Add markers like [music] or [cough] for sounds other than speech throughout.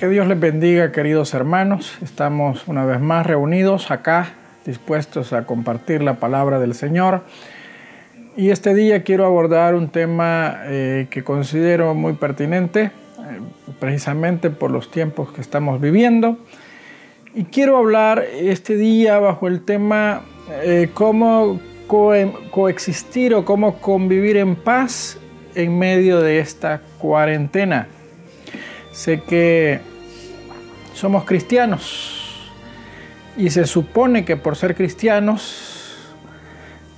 Que Dios les bendiga, queridos hermanos. Estamos una vez más reunidos acá, dispuestos a compartir la palabra del Señor. Y este día quiero abordar un tema eh, que considero muy pertinente, eh, precisamente por los tiempos que estamos viviendo. Y quiero hablar este día bajo el tema eh, cómo coexistir o cómo convivir en paz en medio de esta cuarentena. Sé que somos cristianos y se supone que por ser cristianos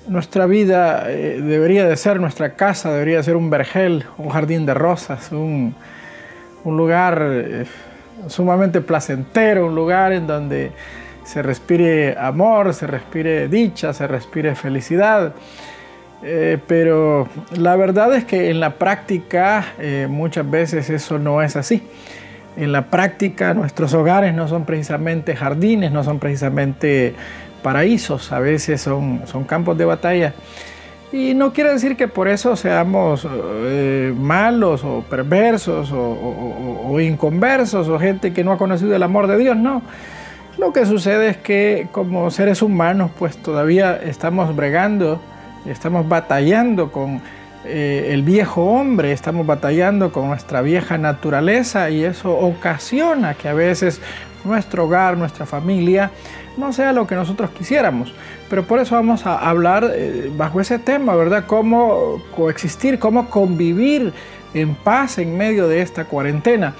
nuestra vida eh, debería de ser, nuestra casa debería de ser un vergel, un jardín de rosas, un, lugar eh, sumamente placentero, un lugar en donde se respire amor, se respire dicha, se respire felicidad. Eh, pero la verdad es que en la práctica muchas veces eso no es así en la práctica nuestros hogares no son precisamente jardines, no son precisamente paraísos, a veces son, son campos de batalla. Y no quiere decir que por eso seamos eh, malos o perversos o, inconversos o gente que no ha conocido el amor de Dios, no. Lo que sucede es que como seres humanos pues todavía estamos bregando, estamos batallando con eh, el viejo hombre, estamos batallando con nuestra vieja naturaleza y eso ocasiona que a veces nuestro hogar, nuestra familia, no sea lo que nosotros quisiéramos. Pero por eso vamos a hablar eh, bajo ese tema, ¿verdad? Cómo coexistir, cómo convivir en paz en medio de esta cuarentena.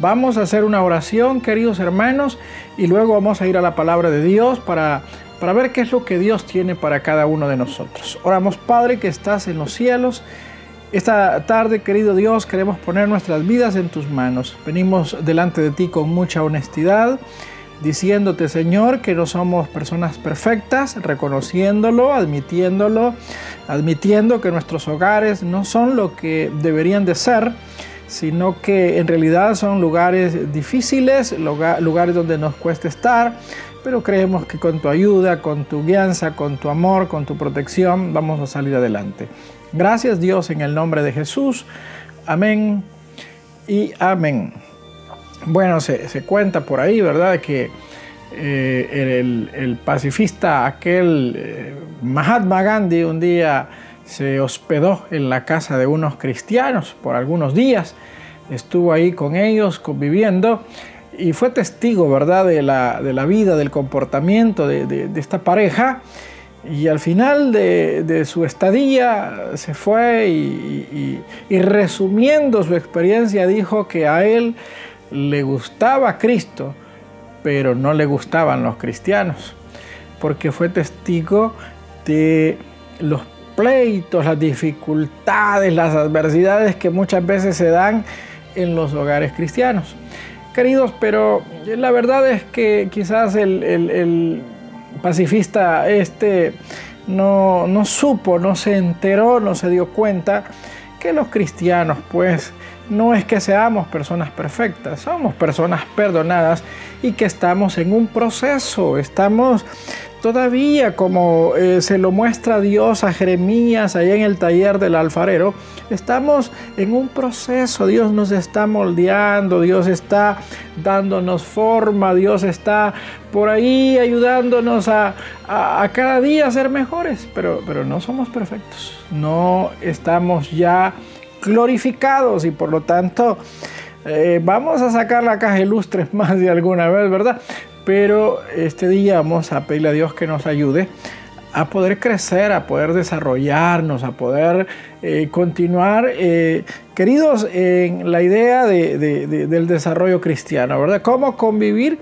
Vamos a hacer una oración, queridos hermanos, y luego vamos a ir a la palabra de Dios para para ver qué es lo que Dios tiene para cada uno de nosotros. Oramos, Padre, que estás en los cielos. Esta tarde, querido Dios, queremos poner nuestras vidas en tus manos. Venimos delante de ti con mucha honestidad, diciéndote, Señor, que no somos personas perfectas, reconociéndolo, admitiéndolo, admitiendo que nuestros hogares no son lo que deberían de ser sino que en realidad son lugares difíciles, lugares donde nos cuesta estar, pero creemos que con tu ayuda, con tu guianza, con tu amor, con tu protección, vamos a salir adelante. Gracias Dios en el nombre de Jesús. Amén y amén. Bueno, se, cuenta por ahí, ¿verdad? Que eh, el, pacifista aquel eh, Mahatma Gandhi un día se hospedó en la casa de unos cristianos por algunos días. Estuvo ahí con ellos conviviendo y fue testigo, ¿verdad?, de la, vida, del comportamiento de, esta pareja. Y al final de, su estadía se fue y, resumiendo su experiencia dijo que a él le gustaba Cristo, pero no le gustaban los cristianos, porque fue testigo de los pleitos, las dificultades, las adversidades que muchas veces se dan en los hogares cristianos queridos, pero la verdad es que quizás el, pacifista este no, no, supo, no se enteró, no se dio cuenta que los cristianos pues no es que seamos personas perfectas, somos personas perdonadas y que estamos en un proceso, estamos todavía como eh, se lo muestra Dios a Jeremías allá en el taller del alfarero, estamos en un proceso, Dios nos está moldeando, Dios está dándonos forma, Dios está por ahí ayudándonos a, cada día a ser mejores, pero, pero no somos perfectos, no estamos ya glorificados y por lo tanto... Eh, vamos a sacar la caja de lustres [laughs] más de alguna vez, ¿verdad? Pero este día vamos a pedirle a Dios que nos ayude a poder crecer, a poder desarrollarnos, a poder eh, continuar, eh, queridos, en la idea del desarrollo cristiano, ¿verdad? Cómo convivir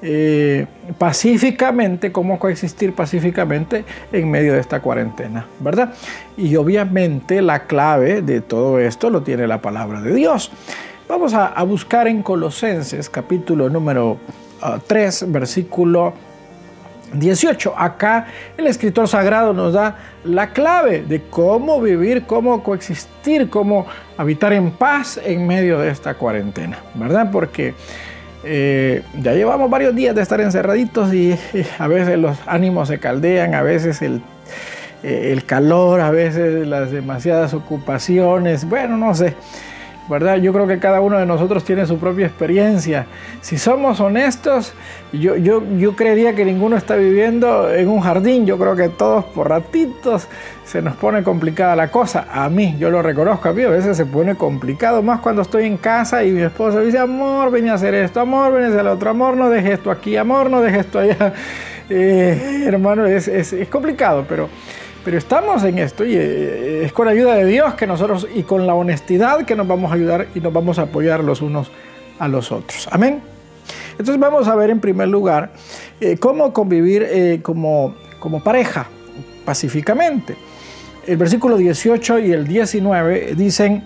eh, pacíficamente, cómo coexistir pacíficamente en medio de esta cuarentena, ¿verdad? Y obviamente la clave de todo esto lo tiene la palabra de Dios. Vamos a, a buscar en Colosenses capítulo número 3, versículo 18. Acá el escritor sagrado nos da la clave de cómo vivir, cómo coexistir, cómo habitar en paz en medio de esta cuarentena, ¿verdad? Porque eh, ya llevamos varios días de estar encerraditos y eh, [laughs] a veces los ánimos se caldean, a veces el, eh, el calor, a veces las demasiadas ocupaciones, bueno, no sé. ¿Verdad? Yo creo que cada uno de nosotros tiene su propia experiencia. Si somos honestos, yo, yo, yo creería que ninguno está viviendo en un jardín. Yo creo que todos por ratitos se nos pone complicada la cosa. A mí, yo lo reconozco, a mí a veces se pone complicado, más cuando estoy en casa y mi esposa dice, amor, ven a hacer esto, amor, ven a hacer lo otro, amor, no dejes esto aquí, amor, no dejes esto allá. [laughs] Eh, hermano, es, es, es complicado, pero pero estamos en esto y eh, es con la ayuda de Dios que nosotros y con la honestidad que nos vamos a ayudar y nos vamos a apoyar los unos a los otros. Amén. Entonces vamos a ver en primer lugar eh, cómo convivir eh, como, como pareja pacíficamente. El versículo 18 y el 19 dicen,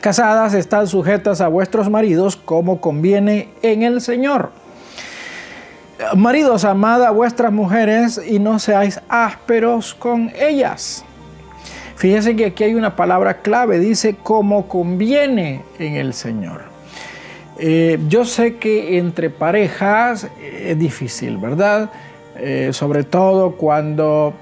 casadas están sujetas a vuestros maridos como conviene en el Señor. Maridos, amad a vuestras mujeres y no seáis ásperos con ellas. Fíjense que aquí hay una palabra clave, dice como conviene en el Señor. Eh, yo sé que entre parejas es difícil, ¿verdad? Eh, sobre todo cuando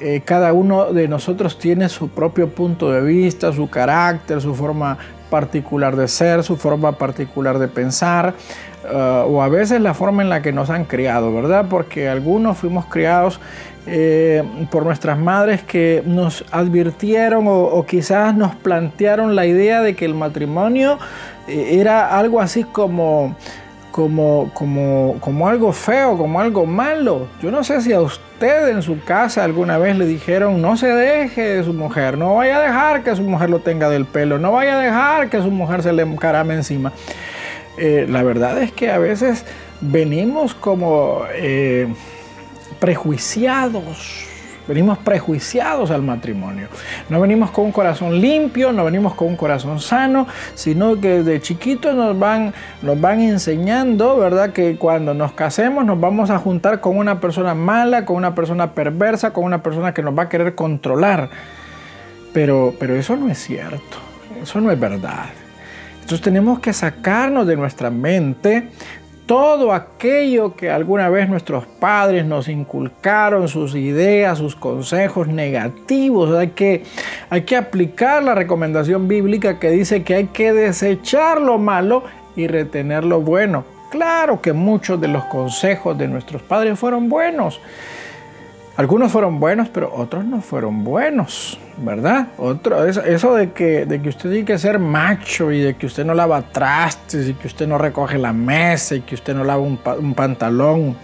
eh, cada uno de nosotros tiene su propio punto de vista, su carácter, su forma particular de ser, su forma particular de pensar. Uh, o a veces la forma en la que nos han criado, ¿verdad? Porque algunos fuimos criados eh, por nuestras madres que nos advirtieron o, quizás nos plantearon la idea de que el matrimonio eh, era algo así como, como, como, como algo feo, como algo malo. Yo no sé si a usted en su casa alguna vez le dijeron no se deje de su mujer, no vaya a dejar que su mujer lo tenga del pelo, no vaya a dejar que su mujer se le encarame encima. Eh, la verdad es que a veces venimos como eh, prejuiciados, venimos prejuiciados al matrimonio. No venimos con un corazón limpio, no venimos con un corazón sano, sino que desde chiquitos nos van, nos van enseñando, ¿verdad? Que cuando nos casemos nos vamos a juntar con una persona mala, con una persona perversa, con una persona que nos va a querer controlar. Pero, pero eso no es cierto, eso no es verdad. Entonces tenemos que sacarnos de nuestra mente todo aquello que alguna vez nuestros padres nos inculcaron, sus ideas, sus consejos negativos. Hay que, hay que aplicar la recomendación bíblica que dice que hay que desechar lo malo y retener lo bueno. Claro que muchos de los consejos de nuestros padres fueron buenos. Algunos fueron buenos, pero otros no fueron buenos, ¿verdad? Otro, eso, de, que, de que usted tiene que ser macho y de que usted no lava trastes y que usted no recoge la mesa y que usted no lava un, un pantalón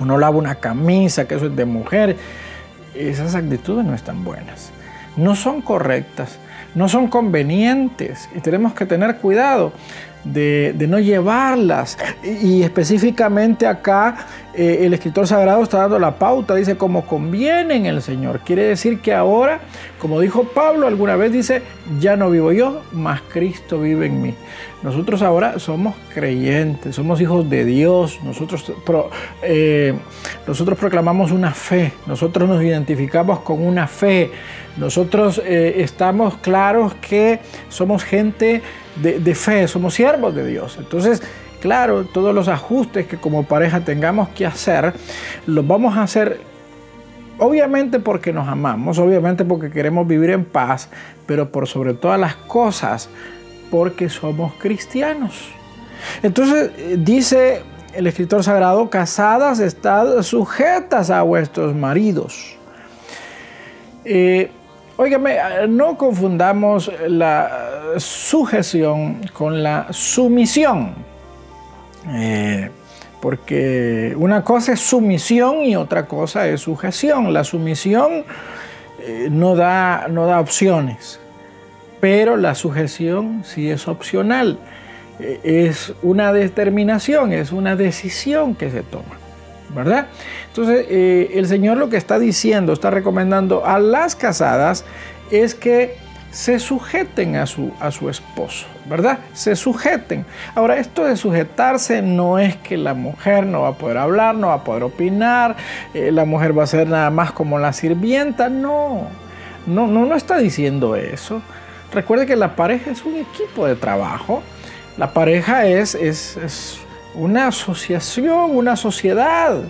o no lava una camisa, que eso es de mujer, esas actitudes no están buenas, no son correctas, no son convenientes y tenemos que tener cuidado de, no llevarlas. Y, específicamente acá eh, el escritor sagrado está dando la pauta, dice como conviene en el Señor. Quiere decir que ahora, como dijo Pablo alguna vez, dice, ya no vivo yo, mas Cristo vive en mí. Nosotros ahora somos creyentes, somos hijos de Dios, nosotros, eh, proclamamos una fe, nosotros nos identificamos con una fe, nosotros eh, estamos claros que somos gente de, fe, somos siervos de Dios. Entonces, claro, todos los ajustes que como pareja tengamos que hacer, los vamos a hacer obviamente porque nos amamos, obviamente porque queremos vivir en paz, pero por sobre todas las cosas, porque somos cristianos. Entonces eh, dice el escritor sagrado, casadas estad sujetas a vuestros maridos. Eh, Óigame, no confundamos la sujeción con la sumisión. Eh, porque una cosa es sumisión y otra cosa es sujeción. La sumisión eh, no, da, no da opciones, pero la sujeción sí es opcional. Eh, es una determinación, es una decisión que se toma. ¿verdad? Entonces, el Señor lo que está diciendo, está recomendando a las casadas es que se sujeten a su, a su esposo, ¿verdad? Se sujeten. Ahora, esto de sujetarse no es que la mujer no va a poder hablar, no va a poder opinar, eh, la mujer va a ser nada más como la sirvienta, no, no, no, no está diciendo eso. Recuerde que la pareja es un equipo de trabajo, la pareja es, es, es una asociación, una sociedad.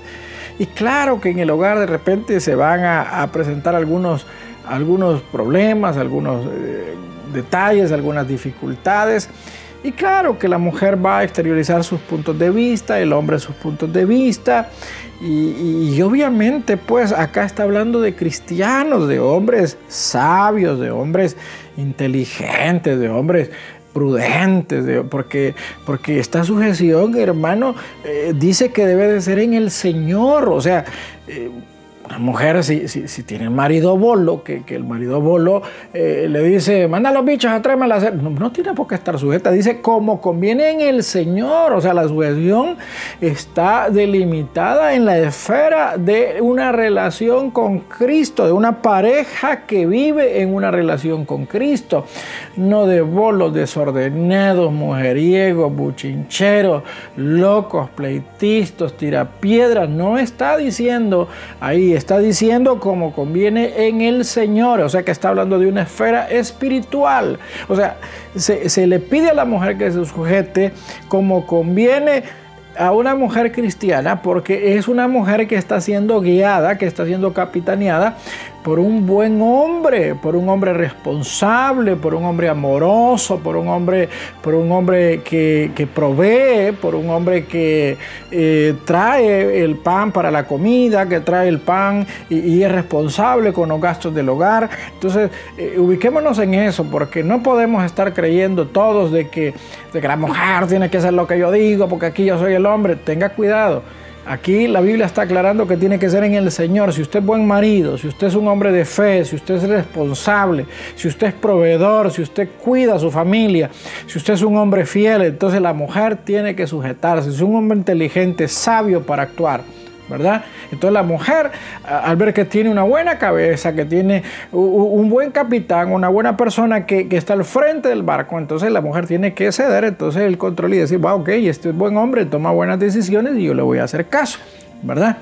Y claro que en el hogar de repente se van a, presentar algunos, algunos problemas, algunos, eh, detalles, algunas dificultades. Y claro que la mujer va a exteriorizar sus puntos de vista, el hombre sus puntos de vista. Y, obviamente pues acá está hablando de cristianos, de hombres sabios, de hombres inteligentes, de hombres prudentes, porque, porque esta sujeción, hermano, eh, dice que debe de ser en el Señor, o sea, eh, una mujer, si, si, tiene un marido bolo, que, el marido bolo eh, le dice, manda a los bichos a traerme la no, no tiene por qué estar sujeta. Dice, como conviene en el Señor. O sea, la sujeción está delimitada en la esfera de una relación con Cristo, de una pareja que vive en una relación con Cristo. No de bolos desordenados, mujeriegos, buchincheros, locos, pleitistas, tirapiedras. No está diciendo ahí está diciendo como conviene en el Señor, o sea que está hablando de una esfera espiritual. O sea, se, se le pide a la mujer que se sujete como conviene a una mujer cristiana porque es una mujer que está siendo guiada, que está siendo capitaneada por un buen hombre, por un hombre responsable, por un hombre amoroso, por un hombre, por un hombre que, provee, por un hombre que eh, trae el pan para la comida, que trae el pan y, es responsable con los gastos del hogar. Entonces, eh, ubiquémonos en eso, porque no podemos estar creyendo todos de que, de que la mujer tiene que hacer lo que yo digo, porque aquí yo soy el hombre. Tenga cuidado. Aquí la Biblia está aclarando que tiene que ser en el Señor. Si usted es buen marido, si usted es un hombre de fe, si usted es responsable, si usted es proveedor, si usted cuida a su familia, si usted es un hombre fiel, entonces la mujer tiene que sujetarse. Si es un hombre inteligente, sabio para actuar. ¿Verdad? Entonces la mujer, al ver que tiene una buena cabeza, que tiene un buen capitán, una buena persona que, está al frente del barco, entonces la mujer tiene que ceder entonces el control y decir, va, ok, este es buen hombre, toma buenas decisiones y yo le voy a hacer caso, ¿verdad?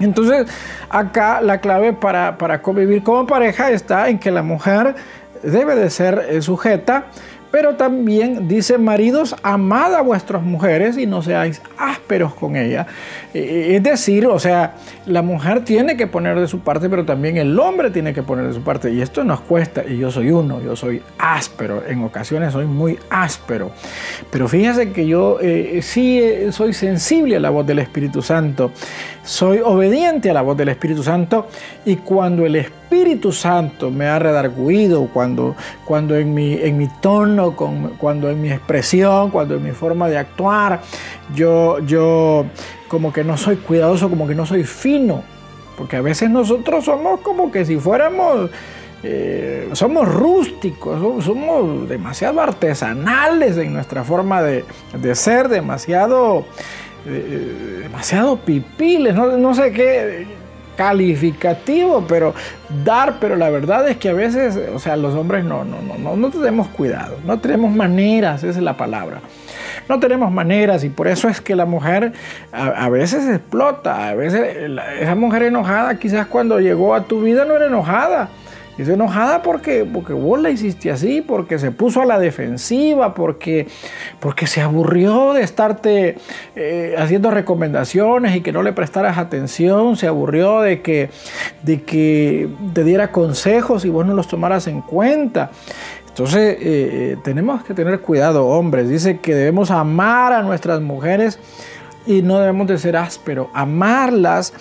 Entonces acá la clave para, para convivir como pareja está en que la mujer debe de ser eh, sujeta pero también dice, maridos, amad a vuestras mujeres y no seáis ásperos con ellas. Eh, es decir, o sea, la mujer tiene que poner de su parte, pero también el hombre tiene que poner de su parte. Y esto nos cuesta, y yo soy uno, yo soy áspero, en ocasiones soy muy áspero. Pero fíjense que yo eh, sí eh, soy sensible a la voz del Espíritu Santo, soy obediente a la voz del Espíritu Santo, y cuando el Espíritu Santo me ha redarguido, cuando, cuando en, mi, en mi tono, cuando en mi expresión, cuando en mi forma de actuar, yo, yo como que no soy cuidadoso, como que no soy fino. Porque a veces nosotros somos como que si fuéramos, eh, somos rústicos, somos, demasiado artesanales en nuestra forma de, ser, demasiado, eh, demasiado pipiles, no, no sé qué calificativo, pero dar, pero la verdad es que a veces, o sea, los hombres no, no, no, no, no tenemos cuidado, no tenemos maneras, esa es la palabra. No tenemos maneras y por eso es que la mujer a, veces explota, a veces esa mujer enojada quizás cuando llegó a tu vida no era enojada, es enojada porque, porque vos la hiciste así, porque se puso a la defensiva, porque, porque se aburrió de estarte eh, haciendo recomendaciones y que no le prestaras atención, se aburrió de que, de que te diera consejos y vos no los tomaras en cuenta. Entonces eh, eh, tenemos que tener cuidado, hombres. Dice que debemos amar a nuestras mujeres y no debemos de ser ásperos. Amarlas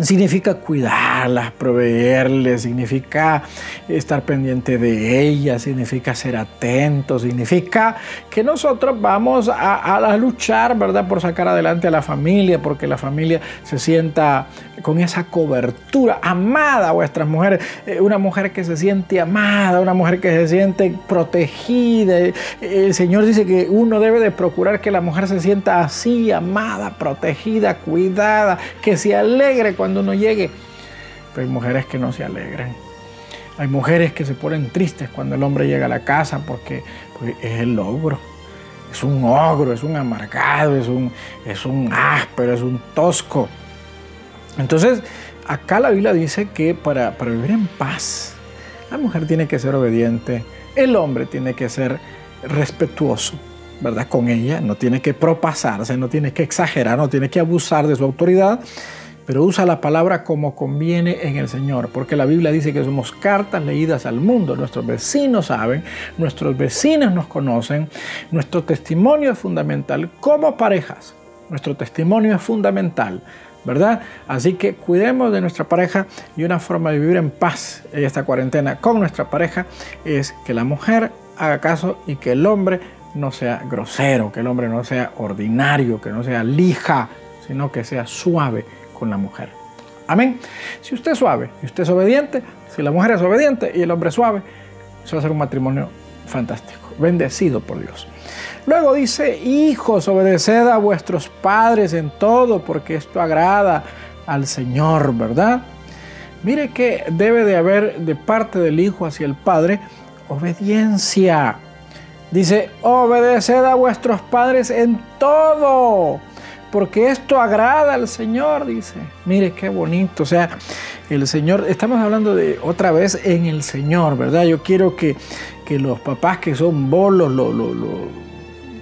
significa cuidarlas, proveerles, significa estar pendiente de ellas, significa ser atentos, significa que nosotros vamos a, luchar, ¿verdad?, por sacar adelante a la familia, porque la familia se sienta con esa cobertura, amada a vuestras mujeres, eh, una mujer que se siente amada, una mujer que se siente protegida. El Señor dice que uno debe de procurar que la mujer se sienta así, amada, protegida, cuidada, que se alegre cuando uno llegue. Pero hay mujeres que no se alegran. Hay mujeres que se ponen tristes cuando el hombre llega a la casa porque, es el ogro. Es un ogro, es un amargado, es un, es un áspero, es un tosco. Entonces, acá la Biblia dice que para, para vivir en paz, la mujer tiene que ser obediente, el hombre tiene que ser respetuoso, ¿verdad? Con ella, no tiene que propasarse, no tiene que exagerar, no tiene que abusar de su autoridad pero usa la palabra como conviene en el Señor, porque la Biblia dice que somos cartas leídas al mundo. Nuestros vecinos saben, nuestros vecinos nos conocen, nuestro testimonio es fundamental como parejas. Nuestro testimonio es fundamental. ¿verdad? Así que cuidemos de nuestra pareja y una forma de vivir en paz en esta cuarentena con nuestra pareja es que la mujer haga caso y que el hombre no sea grosero, que el hombre no sea ordinario, que no sea lija, sino que sea suave con la mujer. Amén. Si usted es suave y usted es obediente, si la mujer es obediente y el hombre es suave, eso va a ser un matrimonio fantástico, bendecido por Dios. Luego dice, hijos, obedeced a vuestros padres en todo, porque esto agrada al Señor, ¿verdad? Mire que debe de haber de parte del hijo hacia el padre obediencia. Dice, obedeced a vuestros padres en todo, porque esto agrada al Señor, dice. Mire qué bonito, o sea, el Señor, estamos hablando de otra vez en el Señor, ¿verdad? Yo quiero que, los papás que son bolos, los, los, los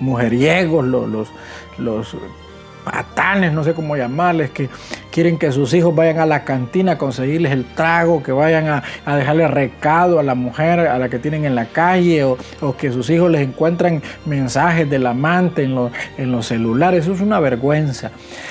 mujeriegos, los, los, los patanes, no sé cómo llamarles, que quieren que sus hijos vayan a la cantina a conseguirles el trago, que vayan a, dejarle recado a la mujer a la que tienen en la calle, o, que sus hijos les encuentran mensajes del amante en, en los celulares. Eso es una vergüenza.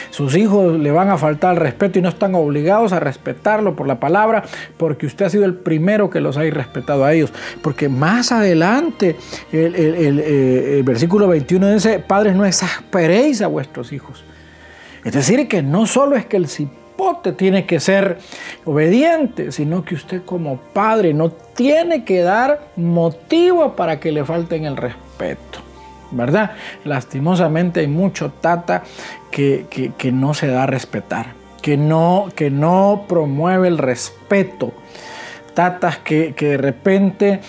Sus hijos le van a faltar el respeto y no están obligados a respetarlo por la palabra, porque usted ha sido el primero que los ha respetado a ellos. Porque más adelante el, el eh, versículo 21 dice, padres no exasperéis a vuestros hijos es decir, que no solo es que el cipote tiene que ser obediente, sino que usted como padre no tiene que dar motivo para que le falten el respeto. ¿Verdad? Lastimosamente hay mucho tata que, no se da a respetar, que no, que no promueve el respeto tatas que, que, de repente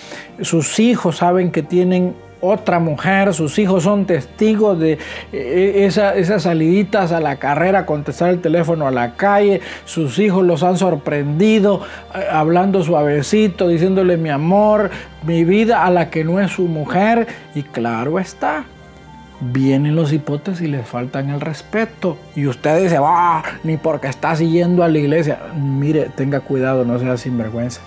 sus hijos saben que tienen otra mujer, sus hijos son testigos de eh, esas saliditas a la carrera, contestar el teléfono a la calle, sus hijos los han sorprendido eh, hablando suavecito, diciéndole mi amor, mi vida a la que no es su mujer y claro está. Vienen los hipótesis y les faltan el respeto. Y usted dice, ah, ni porque está siguiendo a la iglesia. Mire, tenga cuidado, no sea sinvergüenza.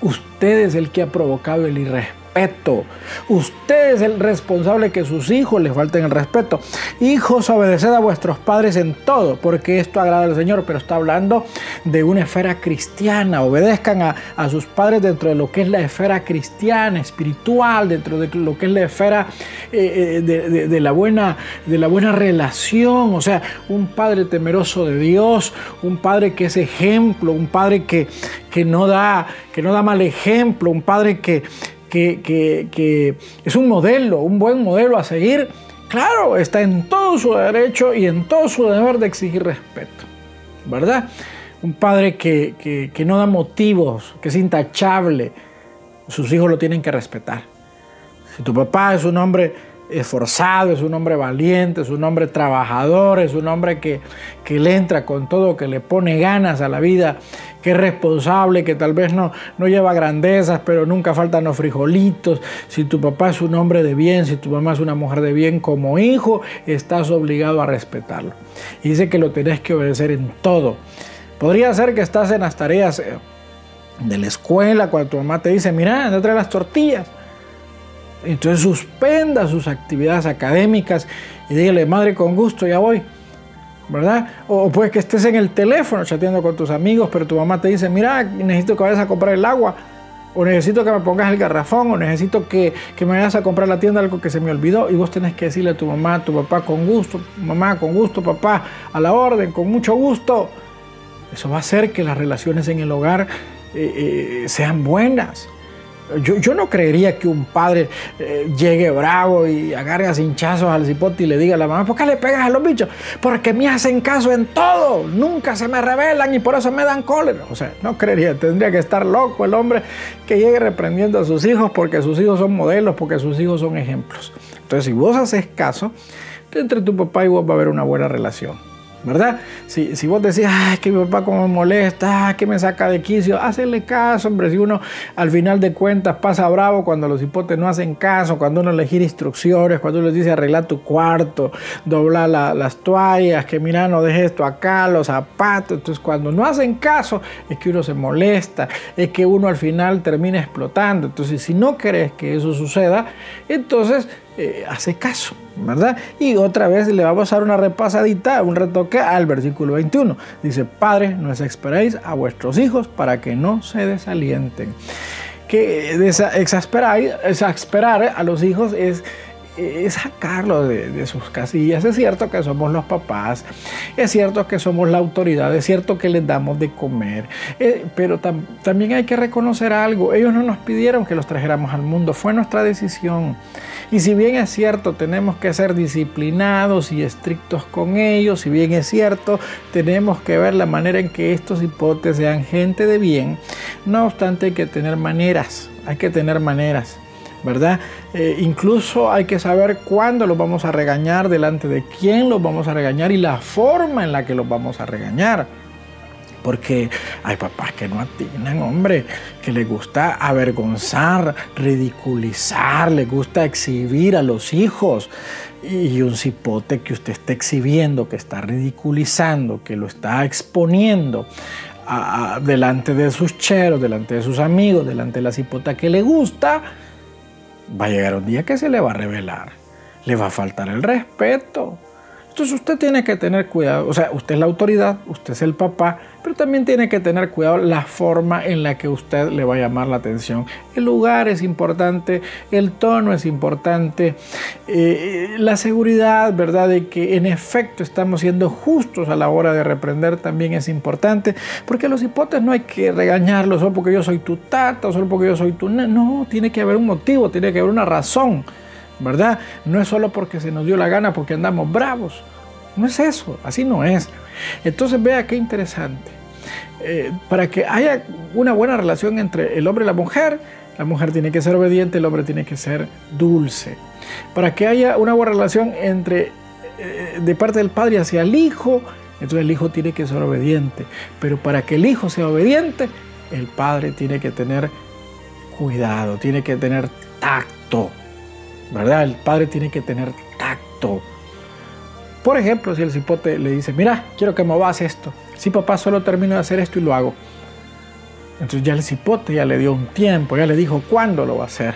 Usted es el que ha provocado el irrespeto respeto. Usted es el responsable que sus hijos les falten el respeto. Hijos, obedeced a vuestros padres en todo, porque esto agrada al Señor, pero está hablando de una esfera cristiana. Obedezcan a, sus padres dentro de lo que es la esfera cristiana, espiritual, dentro de lo que es la esfera eh, eh, de, la buena, de la buena relación. O sea, un padre temeroso de Dios, un padre que es ejemplo, un padre que, que, no, da, que no da mal ejemplo, un padre que, que, es un modelo, un buen modelo a seguir, claro, está en todo su derecho y en todo su deber de exigir respeto, ¿verdad? Un padre que, que no da motivos, que es intachable, sus hijos lo tienen que respetar. Si tu papá es un hombre esforzado, es un hombre valiente, es un hombre trabajador, es un hombre que, que, le entra con todo, que le pone ganas a la vida, que es responsable, que tal vez no, no lleva grandezas, pero nunca faltan los frijolitos. Si tu papá es un hombre de bien, si tu mamá es una mujer de bien, como hijo, estás obligado a respetarlo. Y dice que lo tenés que obedecer en todo. Podría ser que estás en las tareas eh, de la escuela, cuando tu mamá te dice, mira, anda trae las tortillas entonces suspenda sus actividades académicas y dígale, madre, con gusto, ya voy. ¿Verdad? O puede que estés en el teléfono chateando con tus amigos, pero tu mamá te dice, mira, necesito que vayas a comprar el agua, o necesito que me pongas el garrafón, o necesito que, que me vayas a comprar la tienda algo que se me olvidó, y vos tenés que decirle a tu mamá, a tu papá, con gusto, mamá, con gusto, papá, a la orden, con mucho gusto. Eso va a hacer que las relaciones en el hogar eh, eh, sean buenas. Yo, no creería que un padre eh, llegue bravo y agarre a cinchazos al cipote y le diga a la mamá, ¿por qué le pegas a los bichos? Porque me hacen caso en todo, nunca se me rebelan y por eso me dan cólera. O sea, no creería, tendría que estar loco el hombre que llegue reprendiendo a sus hijos porque sus hijos son modelos, porque sus hijos son ejemplos. Entonces, si vos haces caso, entre tu papá y vos va a haber una buena relación. ¿Verdad? Si, si vos decís, ay, que mi papá como me molesta, que me saca de quicio, hacerle caso, hombre. Si uno al final de cuentas pasa bravo cuando los hipotes no hacen caso, cuando uno le gira instrucciones, cuando uno les dice arreglar tu cuarto, doblar las toallas, que mira, no dejes esto acá, los zapatos. Entonces, cuando no hacen caso, es que uno se molesta, es que uno al final termina explotando. Entonces, si no querés que eso suceda, entonces eh, hace caso, Y otra vez le vamos a dar una repasadita, un retoque al versículo 21. Dice, Padre, no exasperéis a vuestros hijos para que no se desalienten. Que exasperar a los hijos es es sacarlo de, sus casillas. Es cierto que somos los papás, es cierto que somos la autoridad, es cierto que les damos de comer, eh, pero también hay que reconocer algo. Ellos no nos pidieron que los trajéramos al mundo, fue nuestra decisión. Y si bien es cierto, tenemos que ser disciplinados y estrictos con ellos, si bien es cierto, tenemos que ver la manera en que estos hipotes sean gente de bien, no obstante hay que tener maneras, hay que tener maneras. ¿Verdad? Eh, incluso hay que saber cuándo los vamos a regañar, delante de quién los vamos a regañar y la forma en la que los vamos a regañar. Porque hay papás que no atinan, hombre, que les gusta avergonzar, ridiculizar, les gusta exhibir a los hijos. Y un cipote que usted está exhibiendo, que está ridiculizando, que lo está exponiendo delante de sus cheros, delante de sus amigos, delante de la cipota que le gusta, va a llegar un día que se le va a revelar, le va a faltar el respeto. Entonces usted tiene que tener cuidado, o sea, usted es la autoridad, usted es el papá, pero también tiene que tener cuidado la forma en la que usted le va a llamar la atención. El lugar es importante, el tono es importante, eh, la seguridad, ¿verdad? De que en efecto estamos siendo justos a la hora de reprender también es importante, porque los hipotes no hay que regañarlos solo porque yo soy tu tata, o solo porque yo soy tu... No, tiene que haber un motivo, tiene que haber una razón. ¿Verdad? No es solo porque se nos dio la gana, porque andamos bravos. No es eso, así no es. Entonces vea qué interesante. Eh, para que haya una buena relación entre el hombre y la mujer, la mujer tiene que ser obediente, el hombre tiene que ser dulce. Para que haya una buena relación entre eh, de parte del padre hacia el hijo, entonces el hijo tiene que ser obediente. Pero para que el hijo sea obediente, el padre tiene que tener cuidado, tiene que tener tacto. ¿Verdad? El padre tiene que tener tacto. Por ejemplo, si el cipote le dice, mira, quiero que movas esto. Si papá solo termino de hacer esto y lo hago. Entonces ya el cipote ya le dio un tiempo, ya le dijo cuándo lo va a hacer,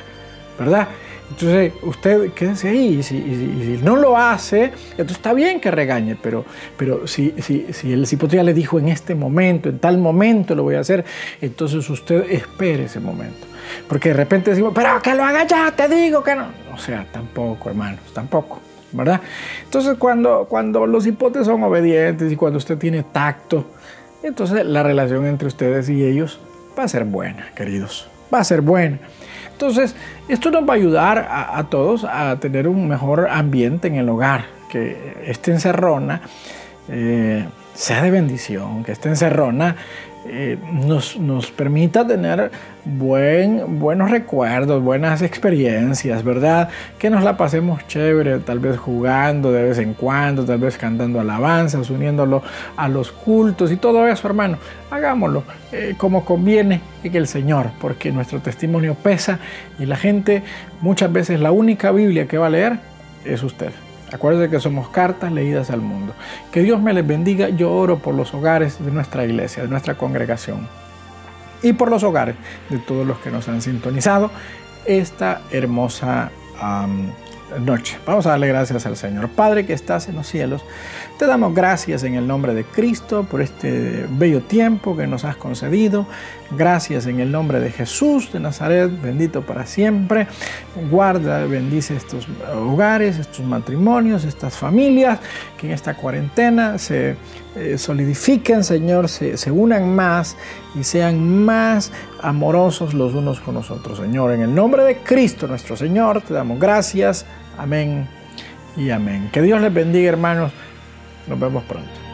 ¿verdad? Entonces usted quédese ahí y si, no lo hace, entonces está bien que regañe, pero, pero si, si, si el cipote ya le dijo en este momento, en tal momento lo voy a hacer, entonces usted espere ese momento. Porque de repente decimos, pero que lo haga ya, te digo que no. O sea, tampoco, hermanos, tampoco. ¿verdad? Entonces, cuando, cuando los hipotes son obedientes y cuando usted tiene tacto, entonces la relación entre ustedes y ellos va a ser buena, queridos. Va a ser buena. Entonces, esto nos va a ayudar a, todos a tener un mejor ambiente en el hogar, que esta encerrona eh, sea de bendición, que esta encerrona eh, nos, nos, permita tener buen, buenos recuerdos, buenas experiencias, ¿verdad? Que nos la pasemos chévere, tal vez jugando de vez en cuando, tal vez cantando alabanzas, uniéndolo a los cultos y todo eso, hermano. Hagámoslo eh, como conviene en el Señor, porque nuestro testimonio pesa y la gente muchas veces la única Biblia que va a leer es usted. Acuérdense que somos cartas leídas al mundo. Que Dios me les bendiga. Yo oro por los hogares de nuestra iglesia, de nuestra congregación. Y por los hogares de todos los que nos han sintonizado esta hermosa noche. Vamos a darle gracias al Señor. Padre que estás en los cielos, te damos gracias en el nombre de Cristo por este bello tiempo que nos has concedido. Gracias en el nombre de Jesús de Nazaret, bendito para siempre. Guarda, bendice estos hogares, estos matrimonios, estas familias que en esta cuarentena se eh, solidifiquen, Señor, se, se unan más y sean más amorosos los unos con los otros, Señor. En el nombre de Cristo nuestro Señor, te damos gracias. Amén y amén. Que Dios les bendiga, hermanos. Nos vemos pronto.